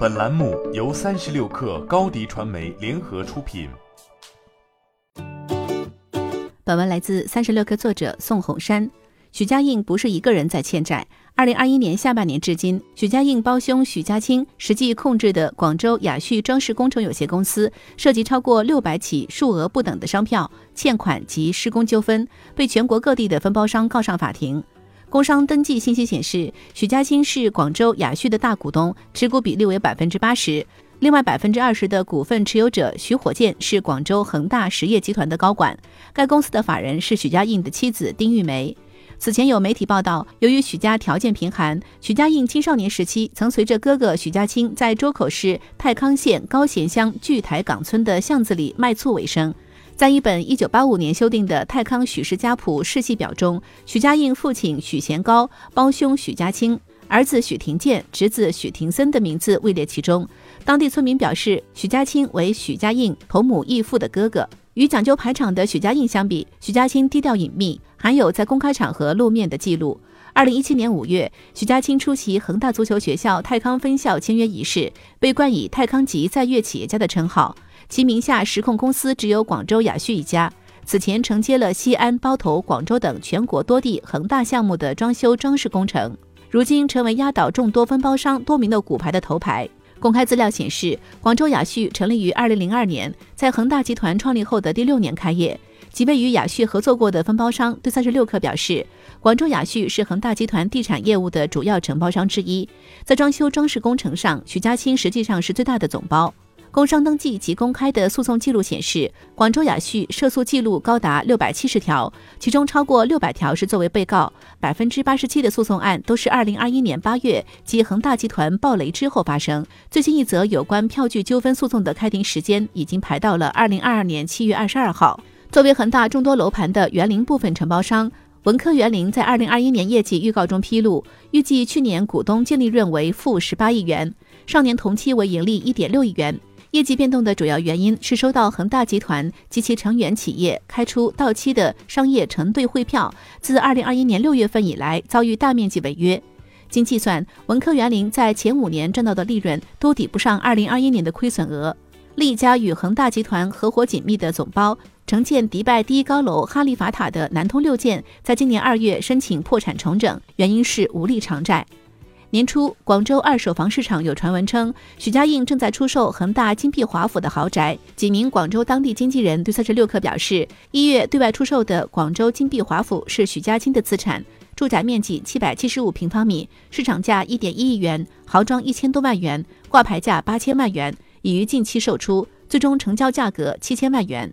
本栏目由三十六氪高低传媒联合出品。本文来自三十六氪作者宋红山。许家印不是一个人在欠债。二零二一年下半年至今，许家印胞兄许家清实际控制的广州雅旭装饰工程有限公司，涉及超过六百起数额不等的商票、欠款及施工纠纷，被全国各地的分包商告上法庭。工商登记信息显示，许家清是广州雅旭的大股东，持股比例为百分之八十。另外百分之二十的股份持有者徐火箭是广州恒大实业集团的高管，该公司的法人是许家印的妻子丁玉梅。此前有媒体报道，由于许家条件贫寒，许家印青少年时期曾随着哥哥许家清在周口市太康县高贤乡巨台岗村的巷子里卖醋为生。在一本1985年修订的《太康许氏家谱世系表》中，许家印父亲许贤高、胞兄许家清、儿子许廷建、侄子许廷森的名字位列其中。当地村民表示，许家清为许家印同母异父的哥哥。与讲究排场的许家印相比，许家清低调隐秘，罕有在公开场合露面的记录。2017年5月，许家清出席恒大足球学校泰康分校签约仪式，被冠以“泰康籍在粤企业家”的称号。其名下实控公司只有广州雅旭一家，此前承接了西安、包头、广州等全国多地恒大项目的装修装饰工程，如今成为压倒众多分包商多名的骨牌的头牌。公开资料显示，广州雅旭成立于2002年，在恒大集团创立后的第六年开业。几位与雅旭合作过的分包商对三十六氪表示，广州雅旭是恒大集团地产业务的主要承包商之一，在装修装饰工程上，许家清实际上是最大的总包。工商登记及公开的诉讼记录显示，广州雅旭涉诉记录高达六百七十条，其中超过六百条是作为被告，百分之八十七的诉讼案都是二零二一年八月即恒大集团暴雷之后发生。最新一则有关票据纠纷诉讼的开庭时间已经排到了二零二二年七月二十二号。作为恒大众多楼盘的园林部分承包商，文科园林在二零二一年业绩预告中披露，预计去年股东净利润为负十八亿元，上年同期为盈利一点六亿元。业绩变动的主要原因是收到恒大集团及其成员企业开出到期的商业承兑汇票，自二零二一年六月份以来遭遇大面积违约。经计算，文科园林在前五年赚到的利润都抵不上二零二一年的亏损额。另一家与恒大集团合伙紧密的总包承建迪拜第一高楼哈利法塔的南通六建，在今年二月申请破产重整，原因是无力偿债。年初，广州二手房市场有传闻称，许家印正在出售恒大金碧华府的豪宅。几名广州当地经纪人对三十六氪表示，一月对外出售的广州金碧华府是许家清的资产，住宅面积七百七十五平方米，市场价一点一亿元，豪装一千多万元，挂牌价八千万元，已于近期售出，最终成交价格七千万元。